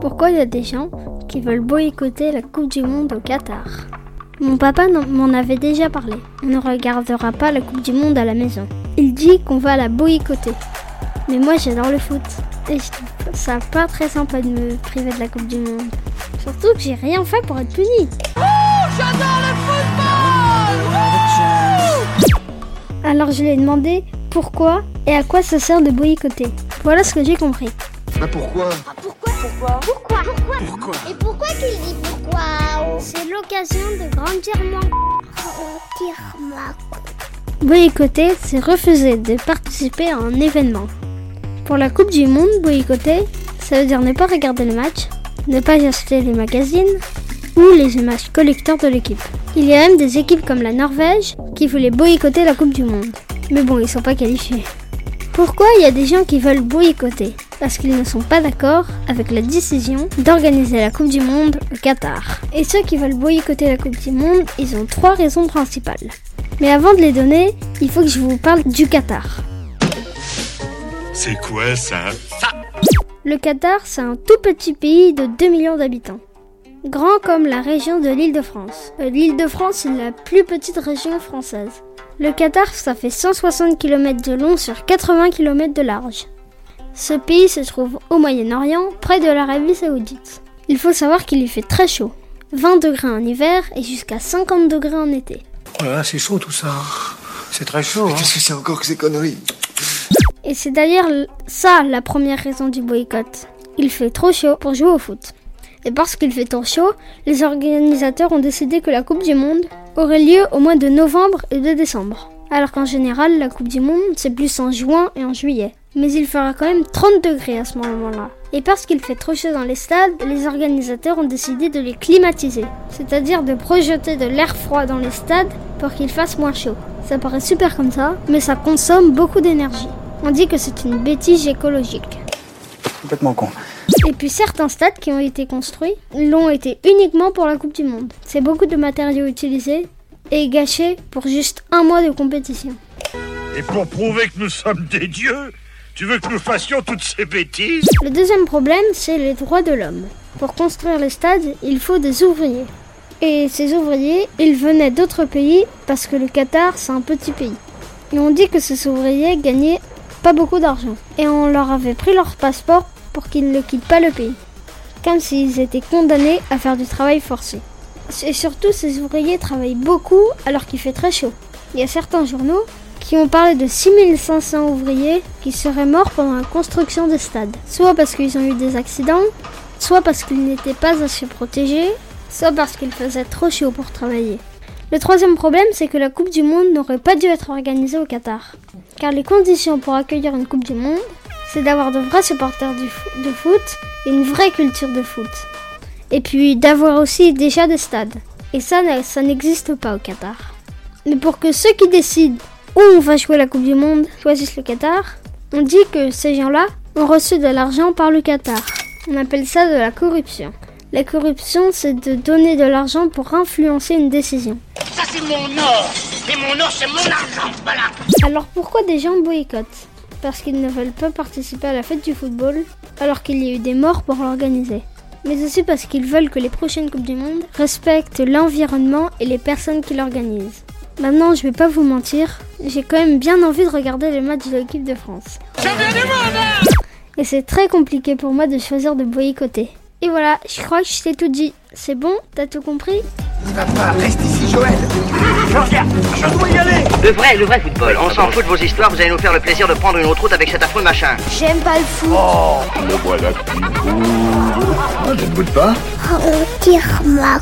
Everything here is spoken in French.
Pourquoi il y a des gens qui veulent boycotter la Coupe du Monde au Qatar? Mon papa m'en avait déjà parlé. On ne regardera pas la Coupe du Monde à la maison. Il dit qu'on va la boycotter. Mais moi j'adore le foot. Et je trouve ça pas très sympa de me priver de la Coupe du Monde. Surtout que j'ai rien fait pour être puni. Oh, j'adore le football Alors je lui ai demandé pourquoi et à quoi ça sert de boycotter. Voilà ce que j'ai compris. Bah pourquoi? Pourquoi Pourquoi Pourquoi Pourquoi Et pourquoi qu'il dit pourquoi C'est l'occasion de grandir moins. Grandir Boycotter, c'est refuser de participer à un événement. Pour la Coupe du Monde, boycotter, ça veut dire ne pas regarder le match, ne pas acheter les magazines ou les images collecteurs de l'équipe. Il y a même des équipes comme la Norvège qui voulaient boycotter la Coupe du Monde. Mais bon, ils sont pas qualifiés. Pourquoi il y a des gens qui veulent boycotter? Parce qu'ils ne sont pas d'accord avec la décision d'organiser la Coupe du Monde au Qatar. Et ceux qui veulent boycotter la Coupe du Monde, ils ont trois raisons principales. Mais avant de les donner, il faut que je vous parle du Qatar. C'est quoi ça? Le Qatar, c'est un tout petit pays de 2 millions d'habitants. Grand comme la région de l'île de France. Euh, l'île de France, c'est la plus petite région française. Le Qatar, ça fait 160 km de long sur 80 km de large. Ce pays se trouve au Moyen-Orient, près de l'Arabie Saoudite. Il faut savoir qu'il y fait très chaud. 20 degrés en hiver et jusqu'à 50 degrés en été. Voilà, c'est chaud tout ça. C'est très chaud. Hein. Qu'est-ce que c'est encore que ces conneries? Et c'est d'ailleurs ça la première raison du boycott. Il fait trop chaud pour jouer au foot. Et parce qu'il fait trop chaud, les organisateurs ont décidé que la Coupe du Monde aurait lieu au mois de novembre et de décembre. Alors qu'en général, la Coupe du Monde, c'est plus en juin et en juillet. Mais il fera quand même 30 degrés à ce moment-là. Et parce qu'il fait trop chaud dans les stades, les organisateurs ont décidé de les climatiser. C'est-à-dire de projeter de l'air froid dans les stades pour qu'il fasse moins chaud. Ça paraît super comme ça, mais ça consomme beaucoup d'énergie. On dit que c'est une bêtise écologique. Complètement con. Et puis certains stades qui ont été construits l'ont été uniquement pour la Coupe du Monde. C'est beaucoup de matériaux utilisés et gâchés pour juste un mois de compétition. Et pour prouver que nous sommes des dieux, tu veux que nous fassions toutes ces bêtises Le deuxième problème, c'est les droits de l'homme. Pour construire les stades, il faut des ouvriers. Et ces ouvriers, ils venaient d'autres pays parce que le Qatar, c'est un petit pays. Et on dit que ces ouvriers gagnaient pas beaucoup d'argent. Et on leur avait pris leur passeport pour qu'ils ne quittent pas le pays, comme s'ils étaient condamnés à faire du travail forcé. Et surtout, ces ouvriers travaillent beaucoup alors qu'il fait très chaud. Il y a certains journaux qui ont parlé de 6500 ouvriers qui seraient morts pendant la construction des stades, soit parce qu'ils ont eu des accidents, soit parce qu'ils n'étaient pas assez protégés, soit parce qu'il faisait trop chaud pour travailler. Le troisième problème, c'est que la Coupe du Monde n'aurait pas dû être organisée au Qatar, car les conditions pour accueillir une Coupe du Monde c'est d'avoir de vrais supporters de foot et une vraie culture de foot. Et puis d'avoir aussi déjà des stades. Et ça, ça n'existe pas au Qatar. Mais pour que ceux qui décident où on va jouer la Coupe du Monde choisissent le Qatar, on dit que ces gens-là ont reçu de l'argent par le Qatar. On appelle ça de la corruption. La corruption, c'est de donner de l'argent pour influencer une décision. Ça, c'est mon or Et mon or, c'est mon argent Voilà Alors pourquoi des gens boycottent? Parce qu'ils ne veulent pas participer à la fête du football alors qu'il y a eu des morts pour l'organiser. Mais aussi parce qu'ils veulent que les prochaines Coupes du Monde respectent l'environnement et les personnes qui l'organisent. Maintenant, je vais pas vous mentir, j'ai quand même bien envie de regarder les matchs de l'équipe de France. Et c'est très compliqué pour moi de choisir de boycotter. Et voilà, je crois que je t'ai tout dit. C'est bon T'as tout compris? Papa, reste ici, Joël je dois y aller Le vrai, le vrai football. On s'en fout de vos histoires, vous allez nous faire le plaisir de prendre une autre route avec cet affreux machin. J'aime pas le foot. Oh, le voilà qui boude. je ne boude pas. Oh, tire ma